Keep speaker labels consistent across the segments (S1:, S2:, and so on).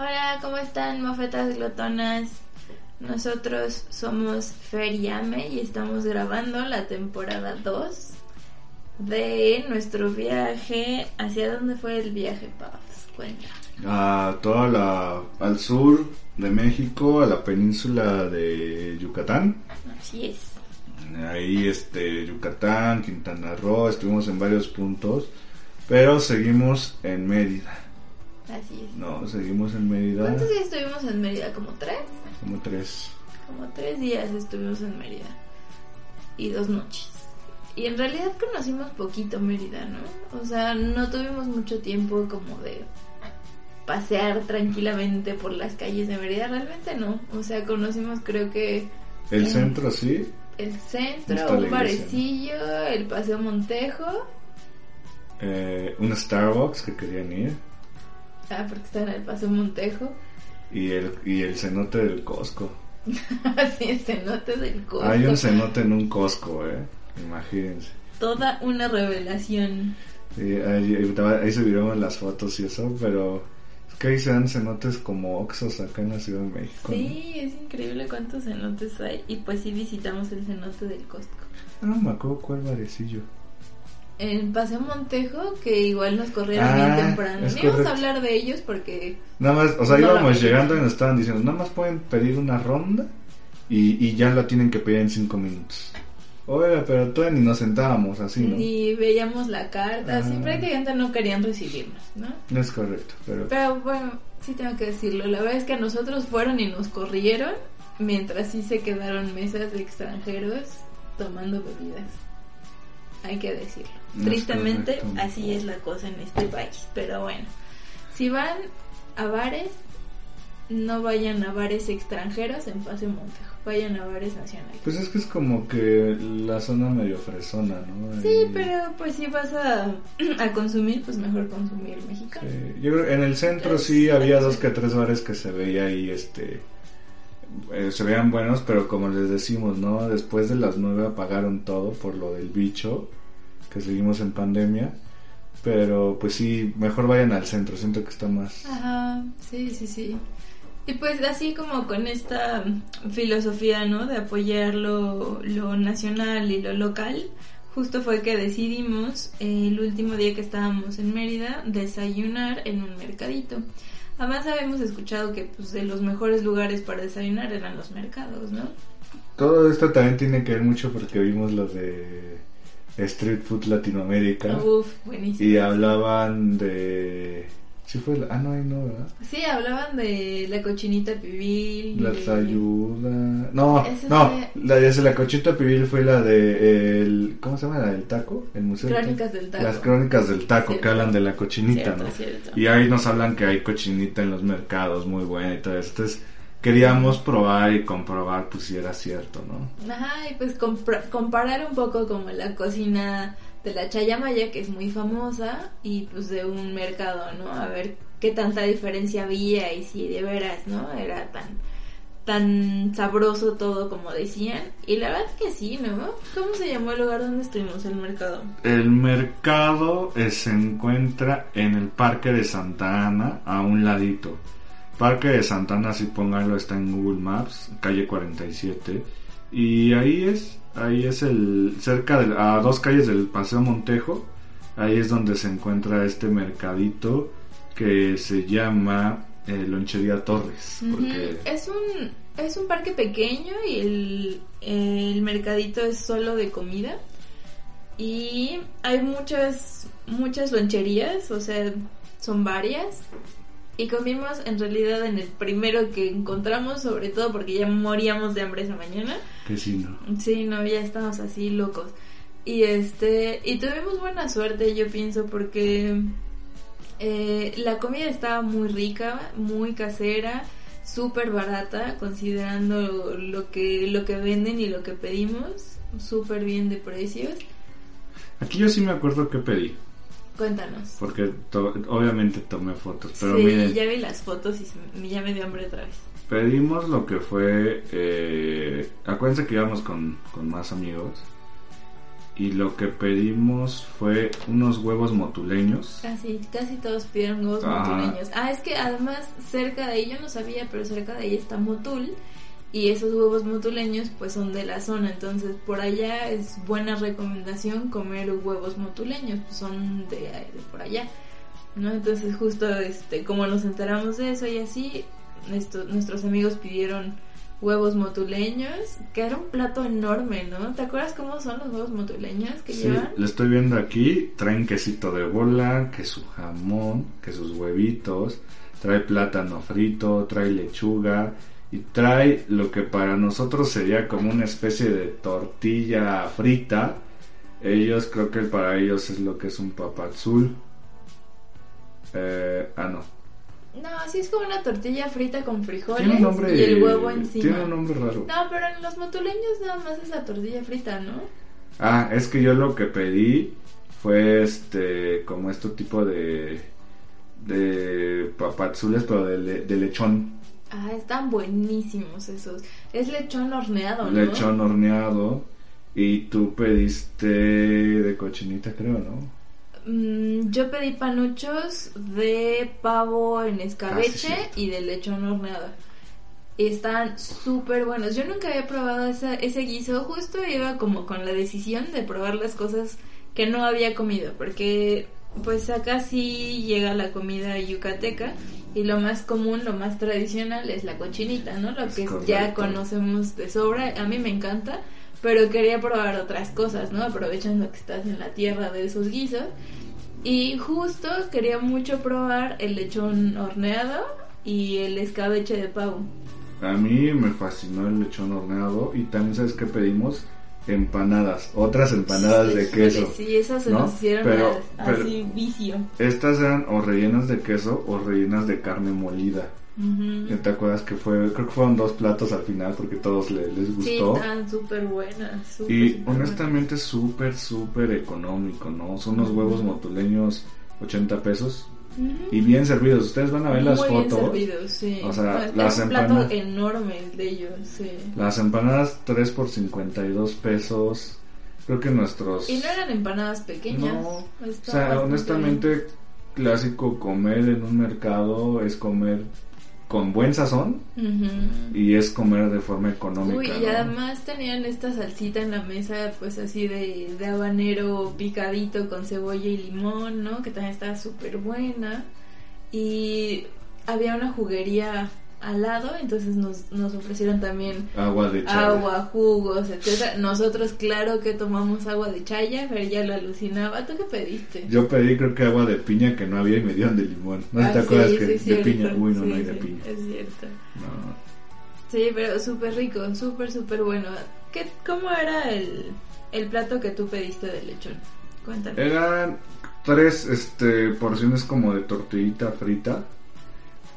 S1: Hola, ¿cómo están, mofetas glotonas? Nosotros somos Feriame y estamos grabando la temporada 2 de nuestro viaje. ¿Hacia dónde fue el viaje, Paz? Cuenta.
S2: a toda la al sur de México, a la península de Yucatán.
S1: Así es.
S2: Ahí este Yucatán, Quintana Roo, estuvimos en varios puntos, pero seguimos en Mérida.
S1: Así es.
S2: No, seguimos en Mérida
S1: ¿Cuántos días estuvimos en Mérida? ¿Como tres?
S2: como tres.
S1: Como tres días estuvimos en Mérida. Y dos noches. Y en realidad conocimos poquito Mérida, ¿no? O sea, no tuvimos mucho tiempo como de pasear tranquilamente por las calles de Mérida. Realmente no. O sea, conocimos creo que
S2: El
S1: en
S2: centro sí,
S1: el centro, un barecillo, el Paseo Montejo.
S2: eh, un Starbucks que querían ir
S1: Ah, porque está en el Paseo Montejo.
S2: y el y el cenote del Costco.
S1: Así el cenote del Costco.
S2: Hay un cenote en un Costco, eh. Imagínense.
S1: Toda una revelación.
S2: Sí, ahí, ahí- subiremos las fotos y eso, pero es que ahí se dan cenotes como Oxos acá en la Ciudad de México. ¿no?
S1: Sí, es increíble cuántos cenotes hay. Y pues sí visitamos el cenote del Costco.
S2: Ah, No me acuerdo cuál barecillo.
S1: En Paseo Montejo, que igual nos corrieron
S2: Ah,
S1: bien temprano. No íbamos a hablar de ellos porque
S2: Nada más, o sea,
S1: No
S2: íbamos llegando y nos estaban diciendo, nada más pueden pedir una ronda y, y ya la tienen que pedir en cinco minutos. Oiga, pero todavía ni nos sentábamos así, ¿no?
S1: ni veíamos la carta.
S2: Ah.
S1: Sí, prácticamente no querían recibirnos, ¿no?
S2: No es correcto, pero...
S1: Pero bueno, sí tengo que decirlo. La verdad es que a nosotros fueron y nos corrieron, mientras sí se quedaron mesas de extranjeros tomando bebidas. Hay que decirlo.
S2: No
S1: Tristemente,
S2: correcto.
S1: así es la cosa en este país. Pero bueno, si van a bares, no vayan a bares extranjeros en Paseo Montejo. Vayan a bares nacionales.
S2: Pues es que es como que la zona medio fresona, ¿no?
S1: Sí, pero pues si vas a, a consumir, pues mejor consumir mexicano.
S2: Sí, yo en el centro sí había dos que tres bares que se veía ahí, este, eh, se veían buenos, pero como les decimos, ¿no? Después de las nueve apagaron todo por lo del bicho, que seguimos en pandemia, pero pues sí, mejor vayan al centro, siento que está más...
S1: Ajá, sí, sí, sí. Y pues así como con esta filosofía, ¿no? De apoyar lo, lo nacional y lo local, justo fue que decidimos eh, el último día que estábamos en Mérida desayunar en un mercadito. Además habíamos escuchado que pues de los mejores lugares para desayunar eran los mercados, ¿no?
S2: Todo esto también tiene que ver mucho porque vimos lo de Street Food Latinoamérica
S1: Uf, buenísimo.
S2: y hablaban de... Sí fue la... Ah, no, ahí no, ¿verdad?
S1: Sí, hablaban de la cochinita pibil.
S2: La
S1: de-
S2: ayuda. No,
S1: Ese
S2: no,
S1: fue-
S2: la de la cochita pibil fue la de el ¿cómo se llama? La del taco, el museo.
S1: Crónicas del taco.
S2: Las crónicas del taco
S1: Cierto.
S2: que hablan de la cochinita,
S1: Cierto,
S2: ¿no?
S1: cierto.
S2: Y ahí nos hablan que hay cochinita en los mercados muy buena y todo eso. Entonces, queríamos probar y comprobar pues si era cierto, ¿no?
S1: Ajá, y pues comparar un poco como la cocina de la Chayamaya, que es muy famosa, y pues de un mercado, ¿no? A ver qué tanta diferencia había y si de veras, ¿no? Era tan tan sabroso todo como decían. Y la verdad que sí, ¿no? ¿Cómo se llamó el lugar donde estuvimos, el mercado?
S2: El mercado eh, se encuentra en el Parque de Santa Ana, a un ladito. Parque de Santa Ana, si pónganlo, está en Google Maps, calle 47. Y ahí es, ahí es el, cerca de, a dos calles del Paseo Montejo, ahí es donde se encuentra este mercadito que se llama eh, Lonchería Torres. Porque.
S1: Es un es un parque pequeño y el, el mercadito es solo de comida. Y hay muchas muchas loncherías, o sea, son varias. Y comimos en realidad en el primero que encontramos, sobre todo porque ya moríamos de hambre esa mañana.
S2: Que sí, ¿no?
S1: Sí, no, ya estamos así locos. Y este, y tuvimos buena suerte, yo pienso, porque eh, la comida estaba muy rica, muy casera, súper barata, considerando lo que, lo que venden y lo que pedimos, súper bien de precios.
S2: Aquí yo sí me acuerdo que pedí,
S1: Cuéntanos.
S2: porque to- obviamente tomé fotos, pero
S1: sí,
S2: miren,
S1: ya vi las fotos y ya me dio hambre otra vez.
S2: Pedimos lo que fue, eh, acuérdense que íbamos con, con más amigos, y lo que pedimos fue unos huevos motuleños.
S1: Casi, casi todos pidieron huevos motuleños. Ah, es que además cerca de ahí, yo no sabía, pero cerca de ahí está Motul. Y esos huevos motuleños pues son de la zona. Entonces por allá es buena recomendación comer huevos motuleños. Pues son de, de por allá. ¿No? Entonces justo este como nos enteramos de eso y así, nuestros amigos pidieron huevos motuleños, que era un plato enorme, ¿no? ¿Te acuerdas cómo son los huevos motuleños que
S2: Sí,
S1: llevan?
S2: lo estoy viendo aquí. Traen quesito de bola, que su jamón, que sus huevitos. Trae plátano frito, trae lechuga. Y trae lo que para nosotros sería como una especie de tortilla frita. Ellos, creo que para ellos es lo que es un papazul. Eh, ah, no.
S1: No, así es como una tortilla frita con frijoles
S2: Tiene un nombre.
S1: y el huevo encima.
S2: Tiene un nombre raro.
S1: No, pero en los motuleños nada más es la tortilla frita, ¿no?
S2: Ah, es que yo lo que pedí fue este, como este tipo de, de papazules, pero de, le- de lechón.
S1: Ah, están buenísimos esos. Es lechón horneado, ¿no?
S2: Lechón horneado. Y tú pediste de cochinita, creo, ¿no?
S1: Mm, yo pedí panuchos de pavo en escabeche
S2: Ah, sí,
S1: y de lechón horneado. Están súper buenos. Yo nunca había probado esa- ese guiso. Justo iba como con la decisión de probar las cosas que no había comido. Porque pues acá sí llega la comida yucateca. Y lo más común, lo más tradicional es la cochinita, ¿no? Lo
S2: Es
S1: que ya conocemos de sobra. A mí me encanta. Pero quería probar otras cosas, ¿no? Aprovechando que estás en la tierra de esos guisos. Y justo quería mucho probar el lechón horneado y el escabeche de pavo.
S2: A mí me fascinó el lechón horneado. Y también, ¿sabes qué pedimos? Empanadas. Otras empanadas de queso.
S1: Sí, esas se
S2: ¿no?
S1: nos hicieron
S2: Pero-
S1: a-
S2: pero-
S1: así vicio.
S2: Estas eran o rellenas de queso o rellenas de carne molida.
S1: Ujú.
S2: ¿Te acuerdas que fue? Creo que fueron dos platos al final porque todos le- les
S1: Sí,
S2: gustó.
S1: están súper buenas. súper,
S2: Y
S1: súper
S2: honestamente súper, súper económico, ¿no? Son unos huevos motuleños 80 pesos y bien servidos. Ustedes van a ver las
S1: Muy bien
S2: fotos.
S1: servidos, sí.
S2: O sea, las
S1: un plato
S2: empanadas-
S1: enorme de ellos, sí.
S2: Las empanadas 3 por 52 pesos. Creo que nuestros...
S1: Y no eran empanadas pequeñas.
S2: No, O sea, honestamente, clásico comer en un mercado es comer con buen sazón y es comer de forma económica.
S1: Uy, y
S2: ¿no?
S1: además tenían esta salsita en la mesa, pues así de, de habanero picadito con cebolla y limón, ¿no? Que también estaba súper buena. Y había una juguería al lado, entonces nos, nos ofrecieron también
S2: Agua de
S1: agua, jugos, etcétera. Nosotros, claro que tomamos agua de chaya, pero ya lo alucinaba. ¿Tú qué pediste?
S2: Yo pedí creo que agua de piña que no había y me dieron de limón. No si te
S1: Ah,
S2: acuerdas
S1: sí,
S2: que
S1: sí,
S2: de piña. Uy, no,
S1: Sí,
S2: no hay de
S1: sí,
S2: piña.
S1: Es cierto.
S2: No.
S1: Sí, pero súper rico, súper, súper bueno. ¿Qué, ¿Cómo era el, el plato que tú pediste de lechón? Cuéntame.
S2: Eran tres este, porciones como de tortillita frita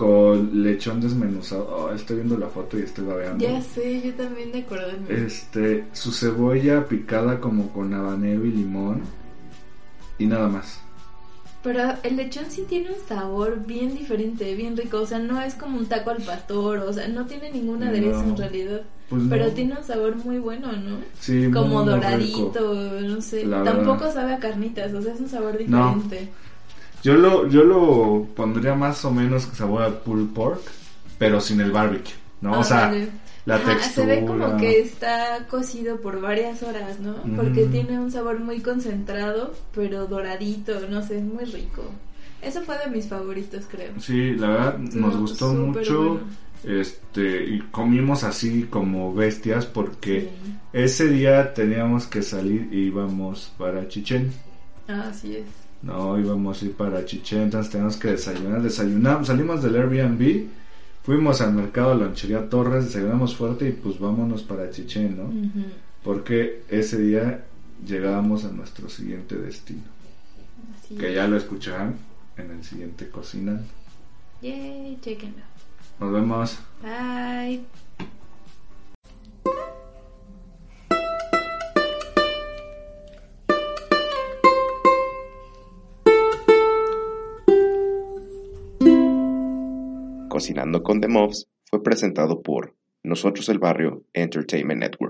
S2: con lechón desmenuzado. Oh, estoy viendo la foto y estoy babeando.
S1: Ya sé, yo también de acordarme.
S2: Este, su cebolla picada como con habanero y limón y nada más.
S1: Pero el lechón sí tiene un sabor bien diferente, bien rico. O sea, no es como un taco al pastor, o sea, no tiene ningún aderezo
S2: No.
S1: en realidad.
S2: Pues
S1: Pero
S2: no.
S1: tiene un sabor muy bueno, ¿no?
S2: Sí,
S1: Como
S2: muy
S1: doradito, no sé.
S2: La
S1: Tampoco
S2: verdad.
S1: sabe a carnitas, o sea, es un sabor
S2: No. Yo lo, yo lo pondría más o menos sabor a pulled pork, pero sin el barbecue, ¿no? o
S1: Ah,
S2: sea,
S1: vale.
S2: la
S1: Ajá,
S2: textura.
S1: Se ve como que está cocido por varias horas, ¿no? Porque
S2: Mm.
S1: tiene un sabor muy concentrado, pero doradito, no sé, es muy rico. Eso fue de mis favoritos, creo.
S2: Sí, la verdad nos gustó mucho. Este, y comimos así como bestias porque ese día teníamos que salir y íbamos para Chichen.
S1: Ah, así es.
S2: No, íbamos a ir para Chichen, entonces teníamos que desayunar. Desayunamos, salimos del Airbnb, fuimos al mercado de Lonchería Torres, desayunamos fuerte y pues vámonos para Chichen, ¿no? Porque ese día llegábamos a nuestro siguiente destino. que ya lo escucharán en el siguiente Cocinando.
S1: Yay, chequenlo.
S2: Nos vemos.
S1: Bye.
S3: Cocinando con The Mobs fue presentado por Nosotros el Barrio Entertainment Network.